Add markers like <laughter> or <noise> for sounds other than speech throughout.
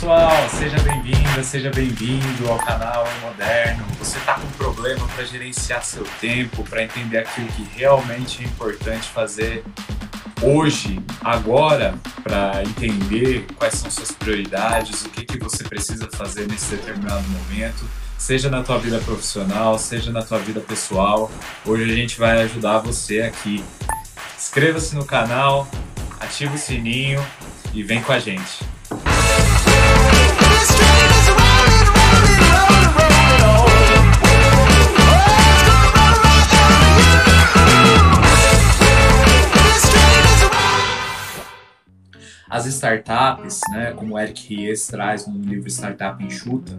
pessoal, seja bem-vinda, seja bem-vindo ao canal Moderno. Você está com problema para gerenciar seu tempo, para entender aquilo que realmente é importante fazer hoje, agora, para entender quais são suas prioridades, o que, que você precisa fazer nesse determinado momento, seja na tua vida profissional, seja na tua vida pessoal. Hoje a gente vai ajudar você aqui. Inscreva-se no canal, ative o sininho e vem com a gente. As startups, né, como o Eric Ries traz no livro Startup Enxuta,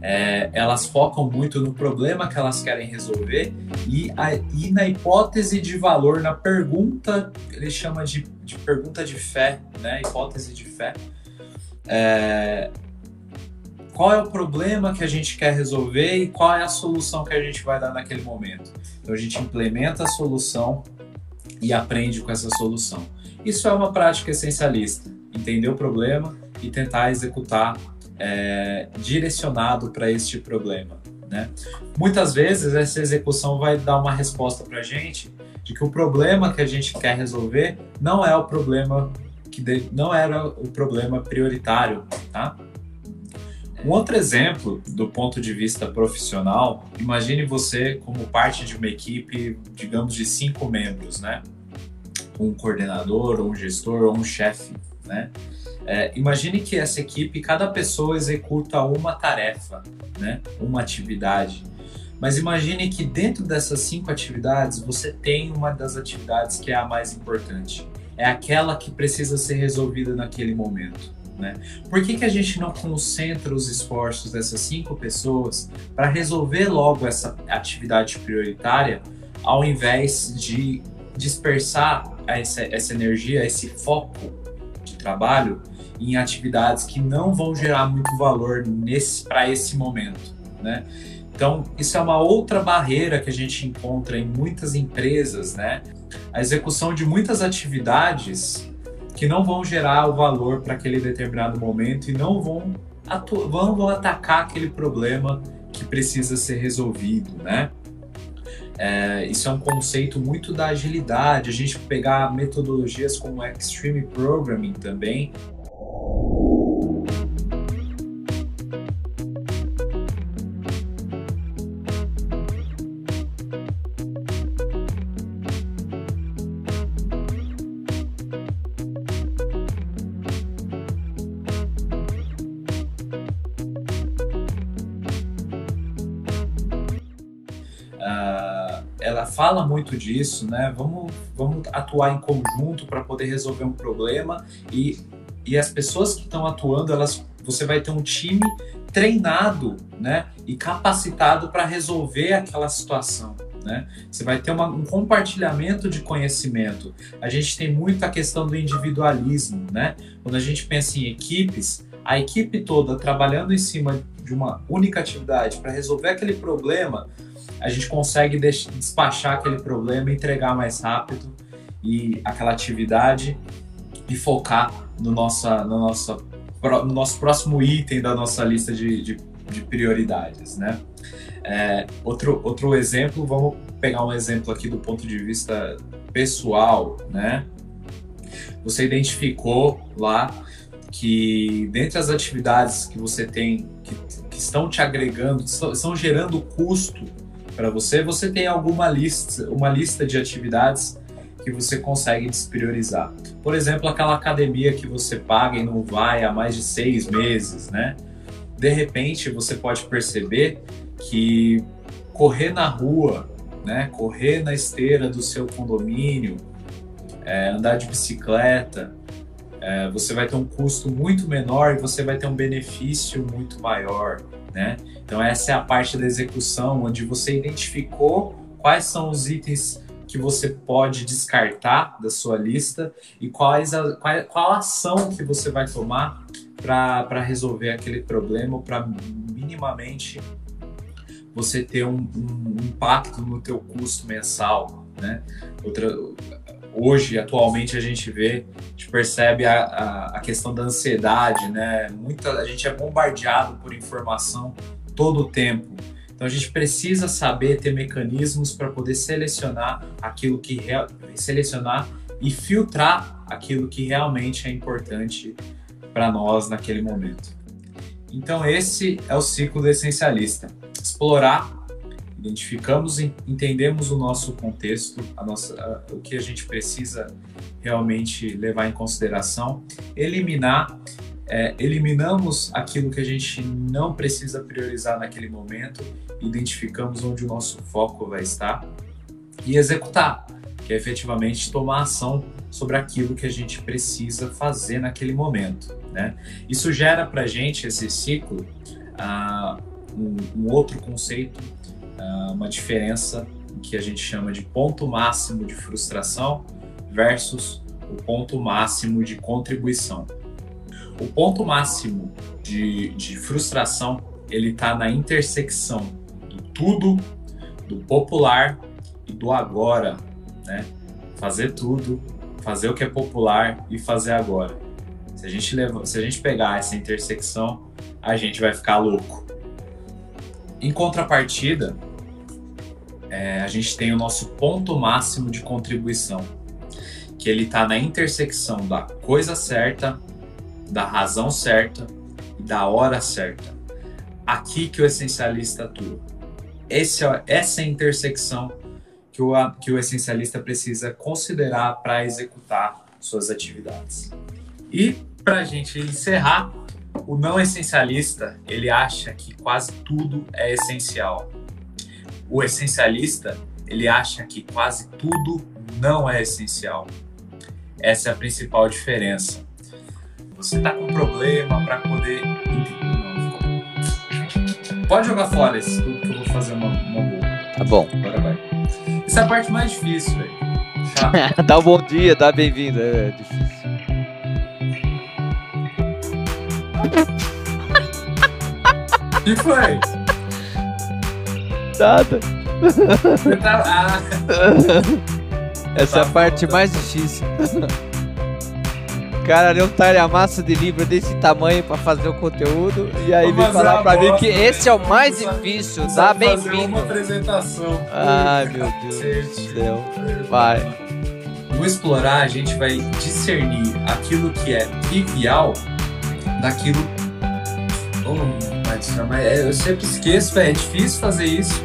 é, elas focam muito no problema que elas querem resolver e, a, e na hipótese de valor, na pergunta, ele chama de, de pergunta de fé, né, hipótese de fé. É, qual é o problema que a gente quer resolver e qual é a solução que a gente vai dar naquele momento. Então a gente implementa a solução e aprende com essa solução. Isso é uma prática essencialista, entender o problema e tentar executar é, direcionado para este problema. Né? Muitas vezes essa execução vai dar uma resposta para a gente de que o problema que a gente quer resolver não é o problema que não era o problema prioritário, tá? Um outro exemplo do ponto de vista profissional, imagine você como parte de uma equipe, digamos, de cinco membros, né? um coordenador, um gestor, ou um chefe, né? É, imagine que essa equipe, cada pessoa executa uma tarefa, né? Uma atividade. Mas imagine que dentro dessas cinco atividades você tem uma das atividades que é a mais importante. É aquela que precisa ser resolvida naquele momento. Né? Por que, que a gente não concentra os esforços dessas cinco pessoas para resolver logo essa atividade prioritária, ao invés de dispersar essa, essa energia, esse foco de trabalho em atividades que não vão gerar muito valor para esse momento, né? Então, isso é uma outra barreira que a gente encontra em muitas empresas, né? A execução de muitas atividades que não vão gerar o valor para aquele determinado momento e não vão, vão atacar aquele problema que precisa ser resolvido, né? É, isso é um conceito muito da agilidade, a gente pegar metodologias como Extreme Programming também, fala muito disso, né? Vamos, vamos atuar em conjunto para poder resolver um problema e, e as pessoas que estão atuando, elas, você vai ter um time treinado, né? E capacitado para resolver aquela situação. Né? Você vai ter uma, um compartilhamento de conhecimento. A gente tem muito a questão do individualismo, né? Quando a gente pensa em equipes, a equipe toda trabalhando em cima de uma única atividade para resolver aquele problema, a gente consegue despachar aquele problema, entregar mais rápido e aquela atividade e focar no, nossa, no, nossa, no nosso próximo item da nossa lista de, de, de prioridades, né? É, outro, outro exemplo, vamos pegar um exemplo aqui do ponto de vista pessoal, né? Você identificou lá que dentre as atividades que você tem que, que estão te agregando, estão gerando custo para você, você tem alguma lista, uma lista de atividades que você consegue despriorizar. Por exemplo, aquela academia que você paga e não vai há mais de seis meses, né? De repente, você pode perceber que correr na rua, né? Correr na esteira do seu condomínio, é, andar de bicicleta, é, você vai ter um custo muito menor e você vai ter um benefício muito maior né? Então essa é a parte da execução onde você identificou quais são os itens que você pode descartar da sua lista e quais a, qual, qual ação que você vai tomar para resolver aquele problema, para minimamente você ter um, um, impacto no teu custo mensal, né? Outra, hoje, atualmente, a gente vê, a gente percebe a, a, a, questão da ansiedade, né? Muita, a gente é bombardeado por informação todo o tempo. Então a gente precisa saber ter mecanismos para poder selecionar aquilo que selecionar e filtrar aquilo que realmente é importante para nós naquele momento. Então esse é o ciclo do essencialista. Explorar identificamos, entendemos o nosso contexto, a nossa, a, o que a gente precisa realmente levar em consideração, eliminar, é, eliminamos aquilo que a gente não precisa priorizar naquele momento, identificamos onde o nosso foco vai estar e executar, que é efetivamente tomar ação sobre aquilo que a gente precisa fazer naquele momento. Né? Isso gera para a gente esse ciclo. Uh, um, um, outro conceito uma diferença que a gente chama de ponto máximo de frustração versus o ponto máximo de contribuição. O ponto máximo de, de frustração ele está na intersecção do tudo, do popular e do agora, né? Fazer tudo, fazer o que é popular e fazer agora. Se a gente leva, se a gente pegar essa intersecção, a gente vai ficar louco. Em contrapartida, é, a gente tem o nosso ponto máximo de contribuição, que ele está na intersecção da coisa certa, da razão certa e da hora certa. Aqui que o essencialista atua. Esse, essa é a intersecção que o, que o essencialista precisa considerar para executar suas atividades. E para a gente encerrar, o não essencialista ele acha que quase tudo é essencial. O essencialista, ele acha que quase tudo não é essencial. Essa é a principal diferença. Você está com problema para poder. Pode jogar fora esse tudo que eu vou fazer uma, uma boa. Tá bom. Agora vai. Essa é a parte mais difícil, velho. <laughs> dá um bom dia, dá bem-vindo. É difícil. O que foi? Nada. Essa é a parte mais difícil. Cara leu um massa de livro desse tamanho pra fazer o conteúdo e aí vem falar pra mim que esse é o mais difícil. Dá bem-vindo. Ai, meu Deus do céu. Vai. No explorar, a gente vai discernir aquilo que é trivial daquilo. Oh, mas é, eu sempre esqueço, velho. É difícil fazer isso.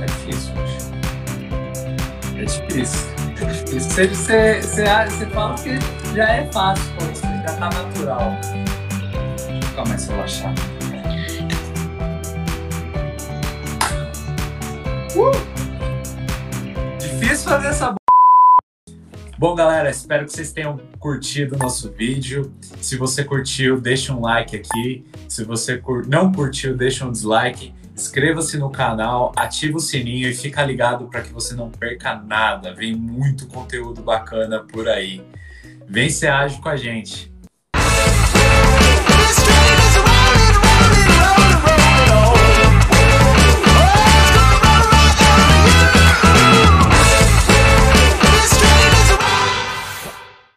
É difícil, É. É difícil. Você, você, você, você fala que já é fácil você, já tá natural. Ficar mais relaxado. Uh! Difícil fazer essa Bom, galera, espero que vocês tenham curtido o nosso vídeo. Se você curtiu, deixa um like aqui. Se você não curtiu, deixa um dislike. Inscreva-se no canal, ativa o sininho e fica ligado para que você não perca nada. Vem muito conteúdo bacana por aí. Vem ser ágil com a gente.